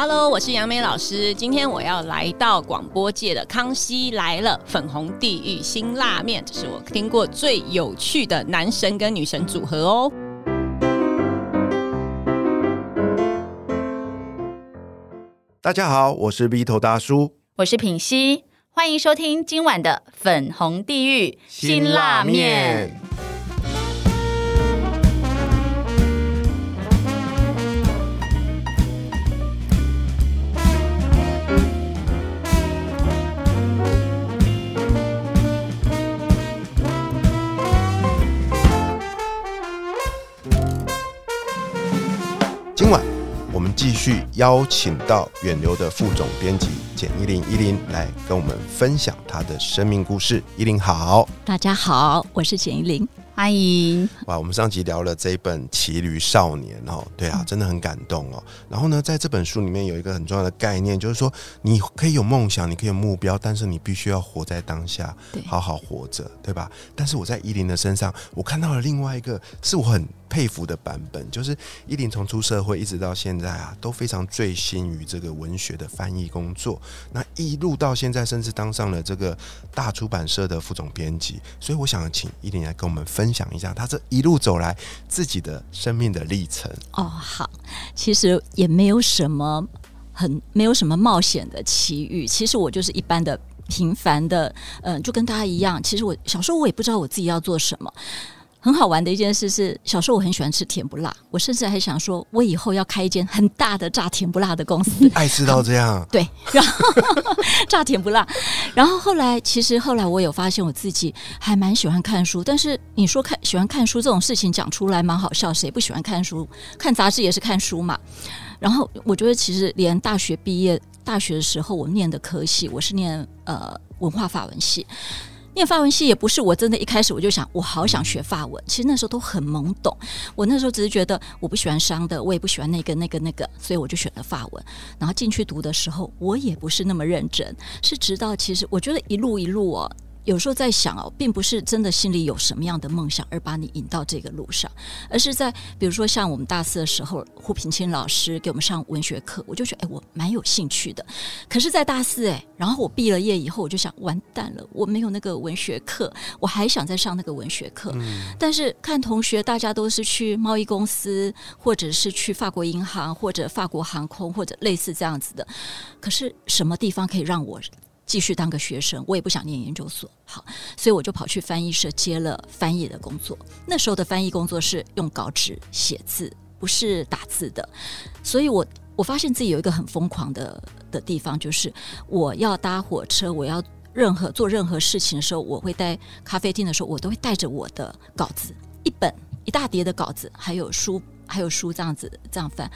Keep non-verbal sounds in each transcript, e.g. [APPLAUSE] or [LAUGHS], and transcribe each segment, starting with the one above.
Hello，我是杨梅老师。今天我要来到广播界的《康熙来了》粉红地狱新辣面，这是我听过最有趣的男神跟女神组合哦。大家好，我是 V 头大叔，我是品熙，欢迎收听今晚的粉红地狱辛辣面。今晚我们继续邀请到远流的副总编辑简一林一林来跟我们分享他的生命故事。一林好，大家好，我是简一林。欢迎哇！我们上集聊了这一本《骑驴少年》哦，对啊，真的很感动哦。然后呢，在这本书里面有一个很重要的概念，就是说你可以有梦想，你可以有目标，但是你必须要活在当下，好好活着，对吧？但是我在依林的身上，我看到了另外一个是我很佩服的版本，就是依林从出社会一直到现在啊，都非常醉心于这个文学的翻译工作。那一路到现在，甚至当上了这个大出版社的副总编辑。所以我想请依林来跟我们分。享一下他这一路走来自己的生命的历程哦。好，其实也没有什么很没有什么冒险的奇遇，其实我就是一般的平凡的，嗯，就跟大家一样。其实我小时候我也不知道我自己要做什么。很好玩的一件事是，小时候我很喜欢吃甜不辣，我甚至还想说，我以后要开一间很大的炸甜不辣的公司。爱吃到这样，[LAUGHS] 对，然后 [LAUGHS] 炸甜不辣。然后后来，其实后来我有发现我自己还蛮喜欢看书，但是你说看喜欢看书这种事情讲出来蛮好笑，谁不喜欢看书？看杂志也是看书嘛。然后我觉得，其实连大学毕业，大学的时候我念的科系，我是念呃文化法文系。念法文系也不是我真的一开始我就想我好想学法文，其实那时候都很懵懂。我那时候只是觉得我不喜欢商的，我也不喜欢那个那个那个，所以我就选了法文。然后进去读的时候，我也不是那么认真，是直到其实我觉得一路一路哦。有时候在想哦，并不是真的心里有什么样的梦想而把你引到这个路上，而是在比如说像我们大四的时候，胡平清老师给我们上文学课，我就觉得哎，我蛮有兴趣的。可是，在大四哎，然后我毕了业以后，我就想完蛋了，我没有那个文学课，我还想再上那个文学课。但是看同学大家都是去贸易公司，或者是去法国银行，或者法国航空，或者类似这样子的。可是什么地方可以让我？继续当个学生，我也不想念研究所，好，所以我就跑去翻译社接了翻译的工作。那时候的翻译工作是用稿纸写字，不是打字的。所以我我发现自己有一个很疯狂的的地方，就是我要搭火车，我要任何做任何事情的时候，我会在咖啡厅的时候，我都会带着我的稿子，一本一大叠的稿子，还有书，还有书这样子这样翻。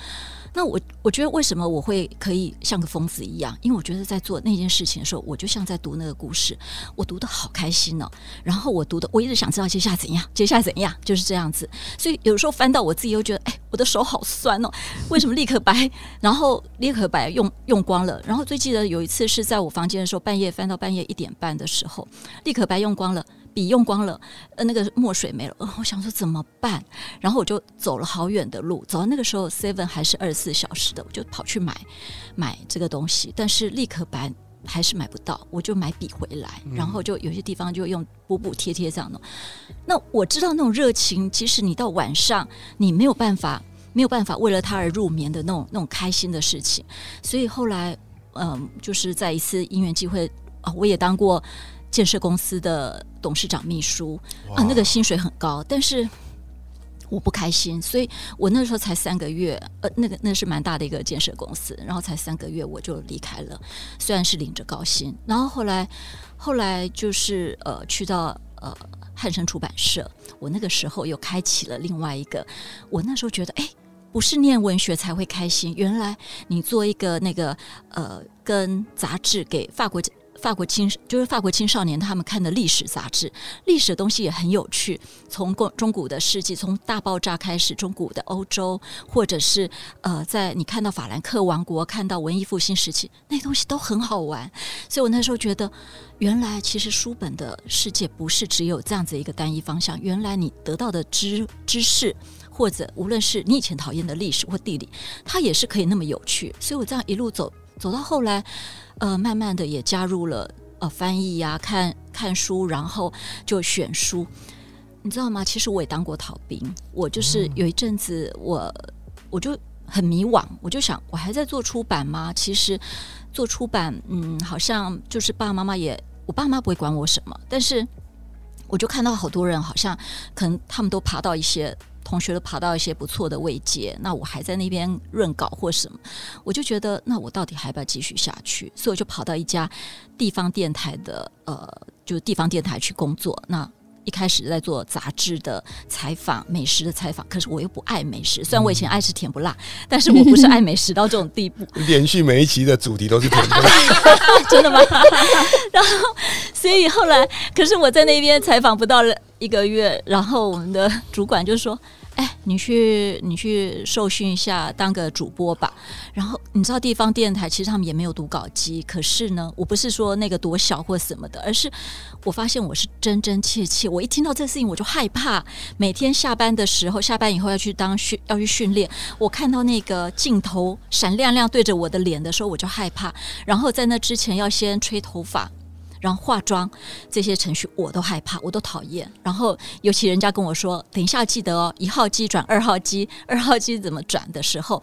那我我觉得为什么我会可以像个疯子一样？因为我觉得在做那件事情的时候，我就像在读那个故事，我读的好开心哦。然后我读的，我一直想知道接下来怎样，接下来怎样，就是这样子。所以有时候翻到我自己又觉得，哎，我的手好酸哦。为什么立刻白？然后立刻白用用光了。然后最记得有一次是在我房间的时候，半夜翻到半夜一点半的时候，立刻白用光了。笔用光了，呃，那个墨水没了，我想说怎么办？然后我就走了好远的路，走到那个时候，seven 还是二十四小时的，我就跑去买买这个东西，但是立刻白还是买不到，我就买笔回来，然后就有些地方就用补补贴贴这样的。那我知道那种热情，即使你到晚上，你没有办法没有办法为了他而入眠的那种那种开心的事情，所以后来，嗯，就是在一次因缘机会啊，我也当过。建设公司的董事长秘书啊，那个薪水很高，但是我不开心，所以我那时候才三个月，呃，那个那是蛮大的一个建设公司，然后才三个月我就离开了，虽然是领着高薪，然后后来后来就是呃去到呃汉生出版社，我那个时候又开启了另外一个，我那时候觉得哎，不是念文学才会开心，原来你做一个那个呃跟杂志给法国。法国青就是法国青少年他们看的历史杂志，历史的东西也很有趣。从中中古的世纪，从大爆炸开始，中古的欧洲，或者是呃，在你看到法兰克王国，看到文艺复兴时期，那东西都很好玩。所以我那时候觉得，原来其实书本的世界不是只有这样子一个单一方向。原来你得到的知知识。或者无论是你以前讨厌的历史或地理，它也是可以那么有趣。所以我这样一路走走到后来，呃，慢慢的也加入了呃翻译呀、看看书，然后就选书。你知道吗？其实我也当过逃兵，我就是有一阵子我我就很迷惘，我就想我还在做出版吗？其实做出版，嗯，好像就是爸爸妈妈也，我爸妈不会管我什么，但是我就看到好多人好像可能他们都爬到一些同学都爬到一些不错的位阶，那我还在那边润稿或什么，我就觉得那我到底还要不要继续下去？所以我就跑到一家地方电台的呃，就地方电台去工作。那一开始在做杂志的采访、美食的采访，可是我又不爱美食。虽然我以前爱吃甜不辣，但是我不是爱美食到这种地步。[LAUGHS] 连续每一期的主题都是甜不辣，[LAUGHS] 真的吗？[LAUGHS] 然后，所以后来，可是我在那边采访不到一个月，然后我们的主管就说。哎，你去你去受训一下，当个主播吧。然后你知道地方电台其实他们也没有读稿机，可是呢，我不是说那个多小或什么的，而是我发现我是真真切切。我一听到这事情我就害怕。每天下班的时候，下班以后要去当训要去训练，我看到那个镜头闪亮亮对着我的脸的时候，我就害怕。然后在那之前要先吹头发。然后化妆这些程序我都害怕，我都讨厌。然后尤其人家跟我说：“等一下记得哦，一号机转二号机，二号机怎么转的时候，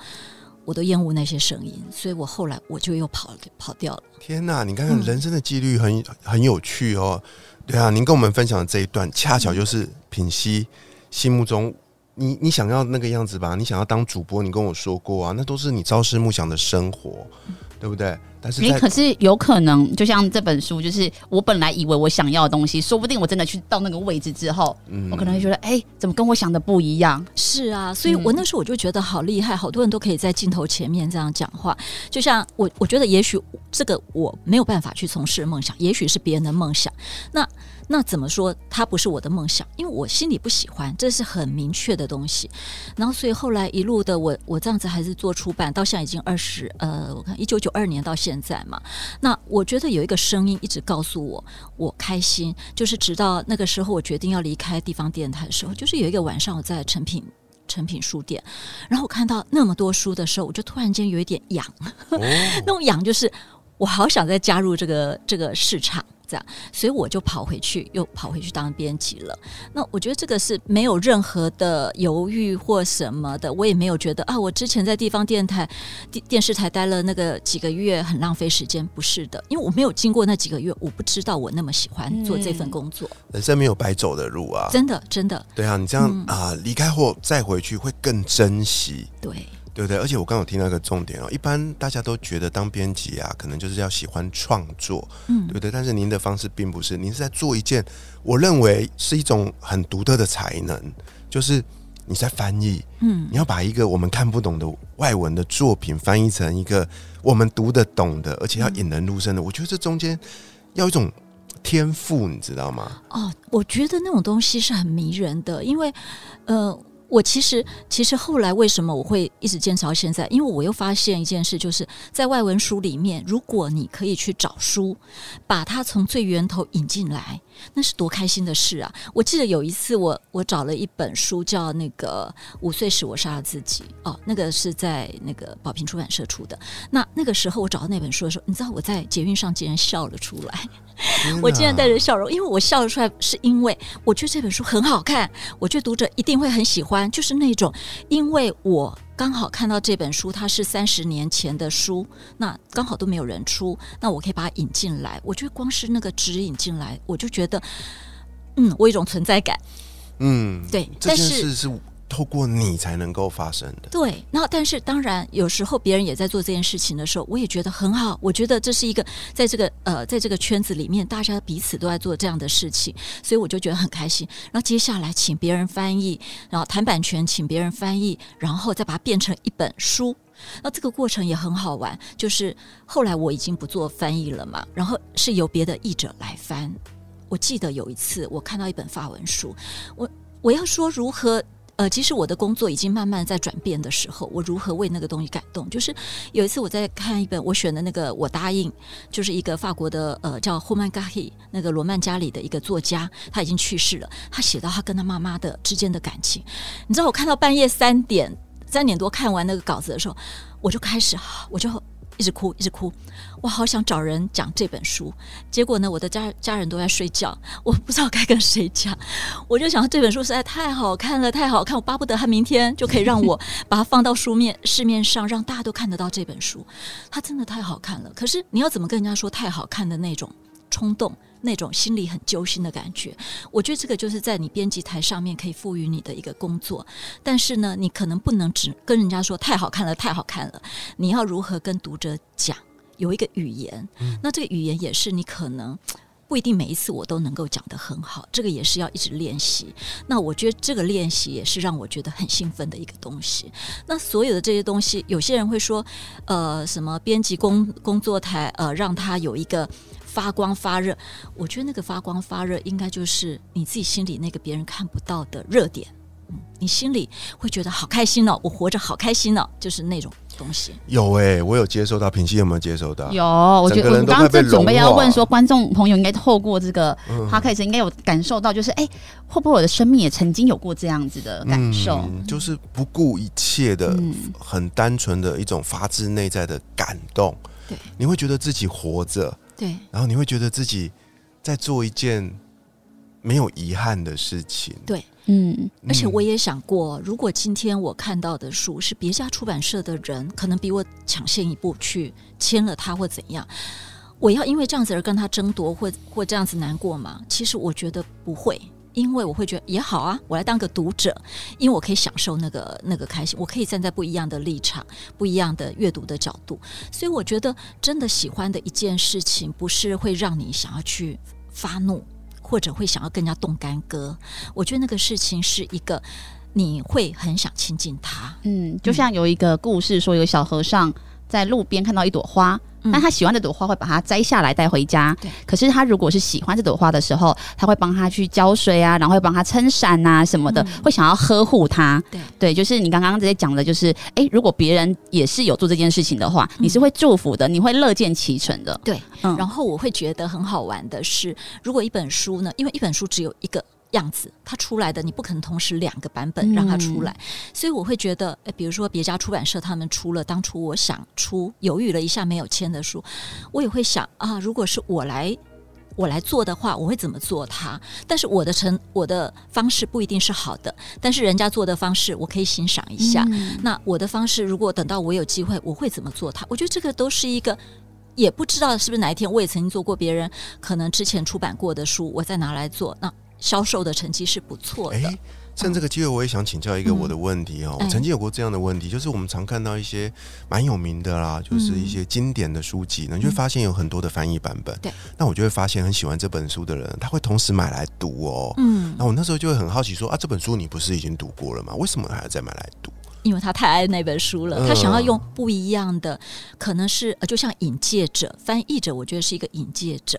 我都厌恶那些声音。”所以我后来我就又跑跑掉了。天哪！你看看人生的几率很很有趣哦。对啊，您跟我们分享的这一段，恰巧就是品析心目中你你想要那个样子吧？你想要当主播，你跟我说过啊，那都是你朝思暮想的生活，对不对？但是你可是有可能，就像这本书，就是我本来以为我想要的东西，说不定我真的去到那个位置之后，我可能会觉得，哎，怎么跟我想的不一样？是啊，所以我那时候我就觉得好厉害，好多人都可以在镜头前面这样讲话。就像我，我觉得也许这个我没有办法去从事梦想，也许是别人的梦想。那那怎么说？它不是我的梦想，因为我心里不喜欢，这是很明确的东西。然后，所以后来一路的我，我这样子还是做出版，到现在已经二十呃，我看一九九二年到现在嘛。那我觉得有一个声音一直告诉我，我开心，就是直到那个时候我决定要离开地方电台的时候，就是有一个晚上我在成品成品书店，然后我看到那么多书的时候，我就突然间有一点痒，[LAUGHS] 那种痒就是我好想再加入这个这个市场。这样，所以我就跑回去，又跑回去当编辑了。那我觉得这个是没有任何的犹豫或什么的，我也没有觉得啊，我之前在地方电台、电电视台待了那个几个月很浪费时间，不是的，因为我没有经过那几个月，我不知道我那么喜欢做这份工作。人生没有白走的路啊，真的，真的。对啊，你这样啊，离开后再回去会更珍惜。对。对不对？而且我刚有听到一个重点哦，一般大家都觉得当编辑啊，可能就是要喜欢创作，嗯，对不对？但是您的方式并不是，您是在做一件我认为是一种很独特的才能，就是你在翻译，嗯，你要把一个我们看不懂的外文的作品翻译成一个我们读得懂的，而且要引人入胜的。我觉得这中间要一种天赋，你知道吗？哦，我觉得那种东西是很迷人的，因为呃。我其实，其实后来为什么我会一直坚持到现在？因为我又发现一件事，就是在外文书里面，如果你可以去找书，把它从最源头引进来，那是多开心的事啊！我记得有一次，我我找了一本书，叫那个《五岁时我杀了自己》哦，那个是在那个宝瓶出版社出的。那那个时候我找到那本书的时候，你知道我在捷运上竟然笑了出来。[LAUGHS] 我竟然带着笑容，因为我笑了出来，是因为我觉得这本书很好看，我觉得读者一定会很喜欢。就是那种，因为我刚好看到这本书，它是三十年前的书，那刚好都没有人出，那我可以把它引进来。我觉得光是那个指引进来，我就觉得，嗯，我有一种存在感。嗯，对，这件事是。透过你才能够发生的。对，那但是当然，有时候别人也在做这件事情的时候，我也觉得很好。我觉得这是一个在这个呃，在这个圈子里面，大家彼此都在做这样的事情，所以我就觉得很开心。然后接下来请别人翻译，然后谈版权，请别人翻译，然后再把它变成一本书。那这个过程也很好玩。就是后来我已经不做翻译了嘛，然后是由别的译者来翻。我记得有一次我看到一本法文书，我我要说如何。呃，其实我的工作已经慢慢在转变的时候，我如何为那个东西感动？就是有一次我在看一本我选的那个《我答应》，就是一个法国的呃叫 h o m a n Gahi 那个罗曼加里的一个作家，他已经去世了。他写到他跟他妈妈的之间的感情，你知道，我看到半夜三点三点多看完那个稿子的时候，我就开始我就。一直哭，一直哭，我好想找人讲这本书。结果呢，我的家家人都在睡觉，我不知道该跟谁讲。我就想，这本书实在太好看了，太好看，我巴不得他明天就可以让我 [LAUGHS] 把它放到书面市面上，让大家都看得到这本书。它真的太好看了。可是你要怎么跟人家说太好看的那种冲动？那种心里很揪心的感觉，我觉得这个就是在你编辑台上面可以赋予你的一个工作。但是呢，你可能不能只跟人家说太好看了，太好看了。你要如何跟读者讲？有一个语言，那这个语言也是你可能不一定每一次我都能够讲得很好，这个也是要一直练习。那我觉得这个练习也是让我觉得很兴奋的一个东西。那所有的这些东西，有些人会说，呃，什么编辑工工作台，呃，让他有一个。发光发热，我觉得那个发光发热应该就是你自己心里那个别人看不到的热点，嗯，你心里会觉得好开心哦，我活着好开心哦，就是那种东西。有哎，我有接收到，平息有没有接收到？有，我觉得我刚刚正准备要问说，观众朋友应该透过这个 podcast 应该有感受到，就是哎，会不会我的生命也曾经有过这样子的感受？就是不顾一切的，很单纯的一种发自内在的感动。对，你会觉得自己活着。对，然后你会觉得自己在做一件没有遗憾的事情。对，嗯，而且我也想过，如果今天我看到的书是别家出版社的人，可能比我抢先一步去签了它，或怎样，我要因为这样子而跟他争夺，或或这样子难过吗？其实我觉得不会。因为我会觉得也好啊，我来当个读者，因为我可以享受那个那个开心，我可以站在不一样的立场、不一样的阅读的角度，所以我觉得真的喜欢的一件事情，不是会让你想要去发怒，或者会想要更加动干戈。我觉得那个事情是一个你会很想亲近他。嗯，就像有一个故事说，有小和尚在路边看到一朵花。那他喜欢这朵花，会把它摘下来带回家。对。可是他如果是喜欢这朵花的时候，他会帮他去浇水啊，然后会帮他撑伞啊什么的，会想要呵护它。对。对，就是你刚刚直接讲的，就是哎，如果别人也是有做这件事情的话，你是会祝福的，你会乐见其成的。对。嗯。然后我会觉得很好玩的是，如果一本书呢，因为一本书只有一个。样子，它出来的你不可能同时两个版本让它出来，所以我会觉得，诶，比如说别家出版社他们出了当初我想出犹豫了一下没有签的书，我也会想啊，如果是我来我来做的话，我会怎么做它？但是我的成我的方式不一定是好的，但是人家做的方式我可以欣赏一下。那我的方式，如果等到我有机会，我会怎么做它？我觉得这个都是一个，也不知道是不是哪一天我也曾经做过别人可能之前出版过的书，我再拿来做那。销售的成绩是不错的。趁这个机会，我也想请教一个我的问题哦。我曾经有过这样的问题，就是我们常看到一些蛮有名的啦，就是一些经典的书籍，你就会发现有很多的翻译版本。对，那我就会发现很喜欢这本书的人，他会同时买来读哦。嗯，那我那时候就会很好奇说啊，这本书你不是已经读过了吗？为什么还要再买来读？因为他太爱那本书了，他想要用不一样的，可能是呃，就像引介者、翻译者，我觉得是一个引介者，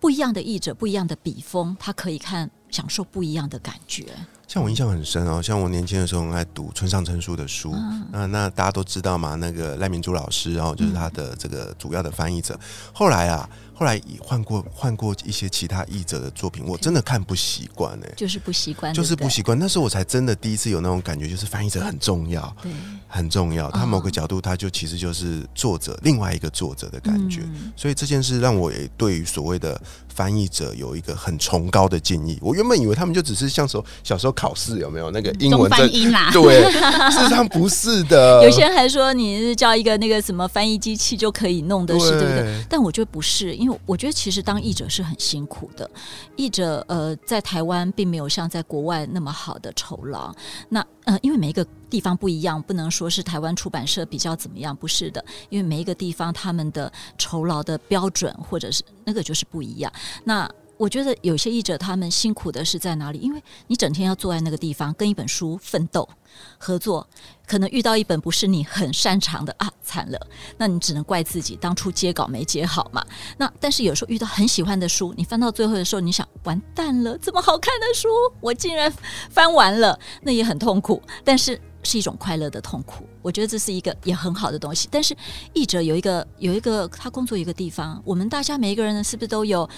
不一样的译者，不一样的笔锋，他可以看。享受不一样的感觉。像我印象很深哦，像我年轻的时候很爱读村上春树的书，那那大家都知道嘛，那个赖明珠老师，然后就是他的这个主要的翻译者。后来啊。后来换过换过一些其他译者的作品，我真的看不习惯哎，就是不习惯，就是不习惯。那时候我才真的第一次有那种感觉，就是翻译者很重要，对，很重要。他某个角度，他就其实就是作者另外一个作者的感觉。所以这件事让我也对于所谓的翻译者有一个很崇高的敬意。我原本以为他们就只是像说小时候考试有没有那个英文翻译啦，[LAUGHS] 对，事实上不是的。[LAUGHS] 有些人还说你是叫一个那个什么翻译机器就可以弄的是对不对？但我觉得不是，因为。我觉得其实当译者是很辛苦的，译者呃在台湾并没有像在国外那么好的酬劳。那呃因为每一个地方不一样，不能说是台湾出版社比较怎么样，不是的，因为每一个地方他们的酬劳的标准或者是那个就是不一样。那我觉得有些译者他们辛苦的是在哪里？因为你整天要坐在那个地方，跟一本书奋斗合作，可能遇到一本不是你很擅长的啊，惨了，那你只能怪自己当初接稿没接好嘛。那但是有时候遇到很喜欢的书，你翻到最后的时候，你想完蛋了，这么好看的书，我竟然翻完了，那也很痛苦，但是是一种快乐的痛苦。我觉得这是一个也很好的东西。但是译者有一个有一个他工作一个地方，我们大家每一个人呢，是不是都有？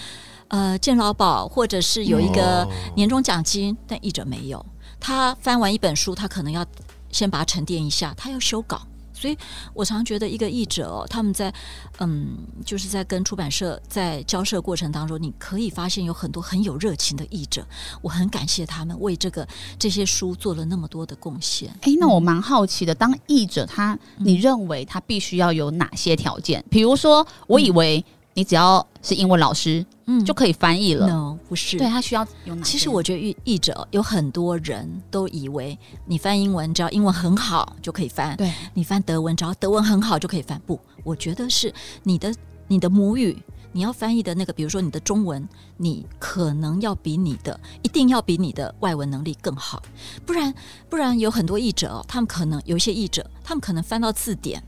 呃，健劳保或者是有一个年终奖金，但译者没有。他翻完一本书，他可能要先把它沉淀一下，他要修稿。所以我常觉得，一个译者哦，他们在嗯，就是在跟出版社在交涉过程当中，你可以发现有很多很有热情的译者。我很感谢他们为这个这些书做了那么多的贡献。哎，那我蛮好奇的，当译者他，你认为他必须要有哪些条件？比如说，我以为。你只要是英文老师，嗯，就可以翻译了。No，不是。对他需要有哪？其实我觉得译译者有很多人都以为你翻英文只要英文很好就可以翻。对，你翻德文只要德文很好就可以翻。不，我觉得是你的你的母语，你要翻译的那个，比如说你的中文，你可能要比你的一定要比你的外文能力更好。不然不然有很多译者哦，他们可能有一些译者，他们可能翻到字典。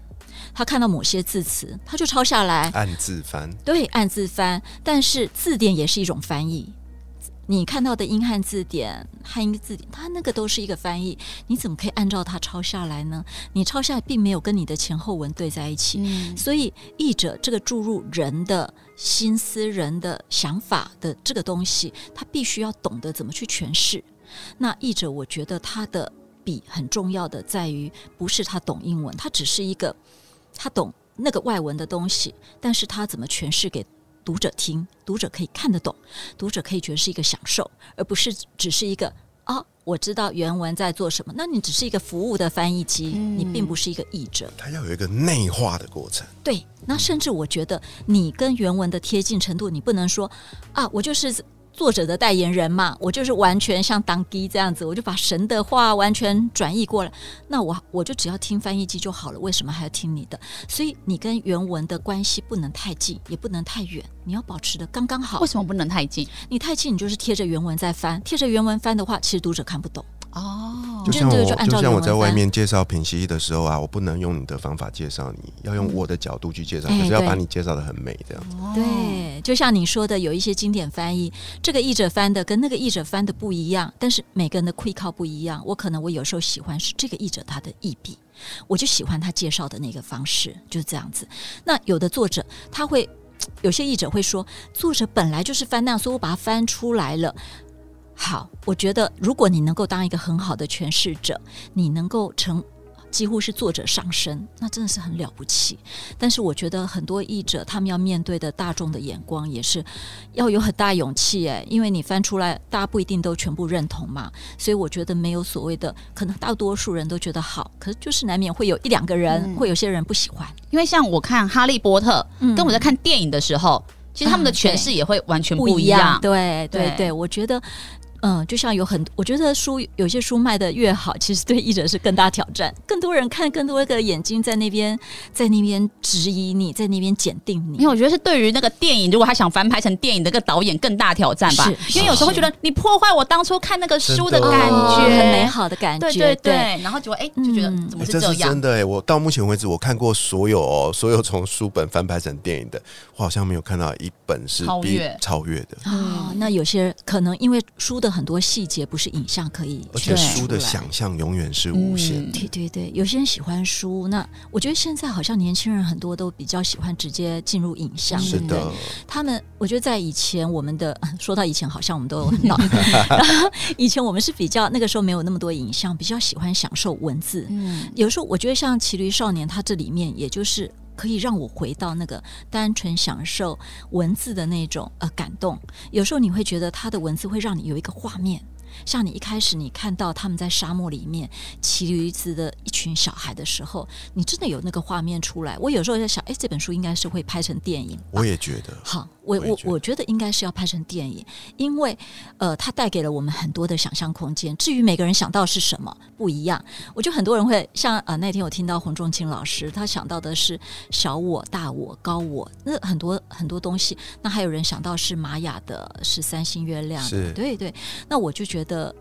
他看到某些字词，他就抄下来，按字翻。对，按字翻。但是字典也是一种翻译。你看到的英汉字典、汉英字典，它那个都是一个翻译。你怎么可以按照它抄下来呢？你抄下来并没有跟你的前后文对在一起。所以译者这个注入人的心思、人的想法的这个东西，他必须要懂得怎么去诠释。那译者，我觉得他的笔很重要的在于，不是他懂英文，他只是一个。他懂那个外文的东西，但是他怎么诠释给读者听，读者可以看得懂，读者可以觉得是一个享受，而不是只是一个啊，我知道原文在做什么。那你只是一个服务的翻译机，你并不是一个译者。他要有一个内化的过程。对，那甚至我觉得你跟原文的贴近程度，你不能说啊，我就是。作者的代言人嘛，我就是完全像当机这样子，我就把神的话完全转译过来。那我我就只要听翻译机就好了，为什么还要听你的？所以你跟原文的关系不能太近，也不能太远，你要保持的刚刚好。为什么不能太近？你太近，你就是贴着原文在翻，贴着原文翻的话，其实读者看不懂。哦，就像我就像我在外面介绍品析的时候啊，我不能用你的方法介绍你，要用我的角度去介绍，可是要把你介绍的很美这样。对，就像你说的，有一些经典翻译，这个译者翻的跟那个译者翻的不一样，但是每个人的窥靠不一样。我可能我有时候喜欢是这个译者他的译笔，我就喜欢他介绍的那个方式，就是这样子。那有的作者他会，有些译者会说，作者本来就是翻那样，所以我把它翻出来了。好，我觉得如果你能够当一个很好的诠释者，你能够成几乎是作者上身，那真的是很了不起。但是我觉得很多译者他们要面对的大众的眼光也是要有很大勇气哎，因为你翻出来，大家不一定都全部认同嘛。所以我觉得没有所谓的，可能大多数人都觉得好，可是就是难免会有一两个人，会有些人不喜欢。因为像我看《哈利波特》，跟我在看电影的时候，其实他们的诠释也会完全不一样。对对对，我觉得。嗯，就像有很，我觉得书有些书卖的越好，其实对译者是更大挑战。更多人看，更多个眼睛在那边，在那边质疑你，在那边检定你。因为我觉得是对于那个电影，如果他想翻拍成电影的个导演更大挑战吧。因为有时候会觉得你破坏我当初看那个书的感觉，很美好的感觉。对对对，然后就哎就觉得怎么是这样？真的哎，我到目前为止我看过所有哦，所有从书本翻拍成电影的，我好像没有看到一本是超越超越的。哦，那有些可能因为书的很多细节。不是影像可以，而且书的想象永远是无限。对对对，有些人喜欢书，那我觉得现在好像年轻人很多都比较喜欢直接进入影像。是的，他们我觉得在以前，我们的 [LAUGHS] 说到以前，好像我们都很老。[LAUGHS] 以前我们是比较那个时候没有那么多影像，比较喜欢享受文字。嗯，有时候我觉得像《骑驴少年》，他这里面也就是可以让我回到那个单纯享受文字的那种呃感动。有时候你会觉得他的文字会让你有一个画面。像你一开始你看到他们在沙漠里面骑驴子的一群小孩的时候，你真的有那个画面出来。我有时候在想，哎，这本书应该是会拍成电影。我也觉得。好，我我我觉得应该是要拍成电影，因为呃，它带给了我们很多的想象空间。至于每个人想到是什么不一样，我觉得很多人会像呃那天我听到洪仲卿老师，他想到的是小我、大我、高我，那很多很多东西。那还有人想到是玛雅的，是三星月亮，对对。那我就觉得。得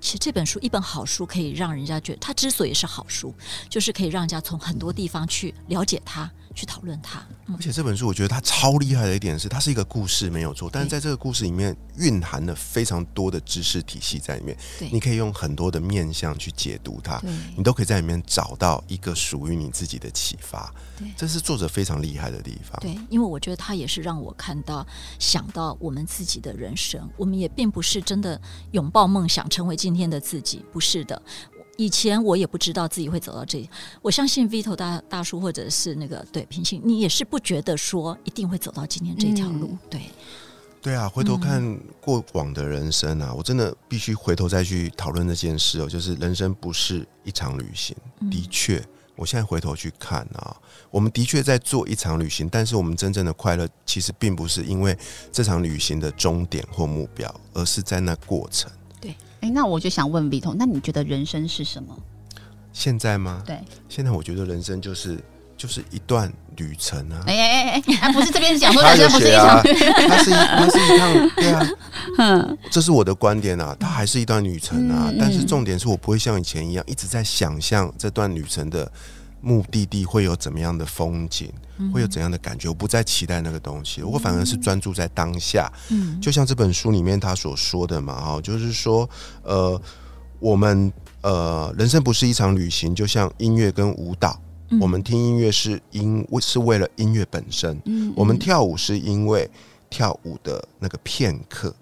其实这本书，一本好书可以让人家觉得，它之所以是好书，就是可以让人家从很多地方去了解它。去讨论它，而且这本书我觉得它超厉害的一点是，它是一个故事没有错，但是在这个故事里面蕴含了非常多的知识体系在里面，你可以用很多的面向去解读它，你都可以在里面找到一个属于你自己的启发，这是作者非常厉害的地方。对，因为我觉得他也是让我看到、想到我们自己的人生，我们也并不是真的拥抱梦想，成为今天的自己，不是的。以前我也不知道自己会走到这里，我相信 Vito 大大叔或者是那个对平行，你也是不觉得说一定会走到今天这条路，对，对啊，回头看过往的人生啊，我真的必须回头再去讨论这件事哦，就是人生不是一场旅行，的确，我现在回头去看啊，我们的确在做一场旅行，但是我们真正的快乐其实并不是因为这场旅行的终点或目标，而是在那过程。哎，那我就想问 V 彤，那你觉得人生是什么？现在吗？对，现在我觉得人生就是就是一段旅程啊！哎哎哎哎，不是这边讲说人生不是一场，它是它是一趟，对啊，[LAUGHS] 嗯，这是我的观点啊，它还是一段旅程啊，但是重点是我不会像以前一样一直在想象这段旅程的。目的地会有怎么样的风景，会有怎样的感觉？我不再期待那个东西，我反而是专注在当下。嗯，就像这本书里面他所说的嘛，哈，就是说，呃，我们呃，人生不是一场旅行，就像音乐跟舞蹈，我们听音乐是因为是为了音乐本身，嗯，我们跳舞是因为跳舞的那个片刻。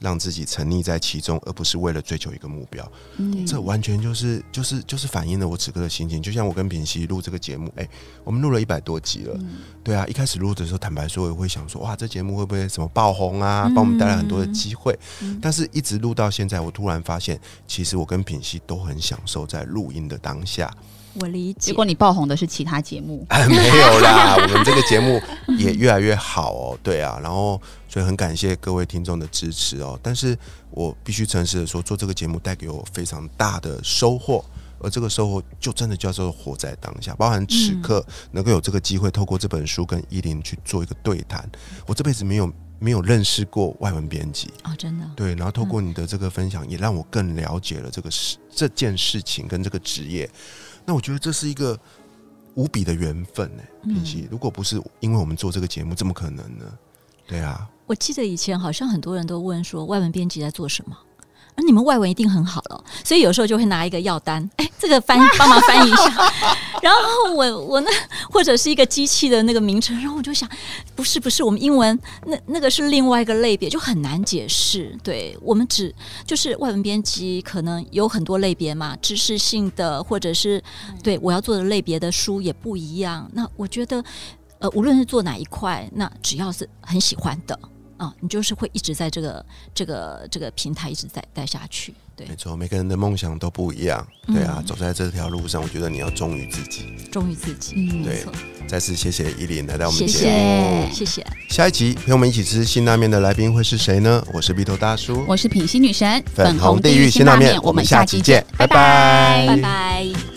让自己沉溺在其中，而不是为了追求一个目标。嗯，这完全就是就是就是反映了我此刻的心情。就像我跟品熙录这个节目，哎，我们录了一百多集了。对啊，一开始录的时候，坦白说，我会想说，哇，这节目会不会什么爆红啊，帮我们带来很多的机会？但是一直录到现在，我突然发现，其实我跟品熙都很享受在录音的当下。我理解。结果你爆红的是其他节目，[LAUGHS] 没有啦。[LAUGHS] 我们这个节目也越来越好哦。对啊，然后所以很感谢各位听众的支持哦。但是我必须诚实的说，做这个节目带给我非常大的收获，而这个收获就真的叫做活在当下。包含此刻能够有这个机会，透过这本书跟依林去做一个对谈，我这辈子没有没有认识过外文编辑啊，真的。对，然后透过你的这个分享，也让我更了解了这个事这件事情跟这个职业。那我觉得这是一个无比的缘分呢，平西。如果不是因为我们做这个节目，怎么可能呢？对啊，我记得以前好像很多人都问说，外文编辑在做什么？而你们外文一定很好了，所以有时候就会拿一个药单，哎，这个翻帮忙翻译一下。[LAUGHS] 然后我我那或者是一个机器的那个名称，然后我就想，不是不是，我们英文那那个是另外一个类别，就很难解释。对我们只就是外文编辑，可能有很多类别嘛，知识性的或者是对我要做的类别的书也不一样。那我觉得，呃，无论是做哪一块，那只要是很喜欢的。啊，你就是会一直在这个这个这个平台一直在待下去，对，没错，每个人的梦想都不一样，对啊，走在这条路上，我觉得你要忠于自己，忠于自己，嗯，对。再次谢谢依林来到我们节目，谢谢。下一集陪我们一起吃辛拉面的来宾会是谁呢？我是鼻头大叔，我是品心女神，粉红地狱辛拉面，我们下期见，拜拜，拜拜。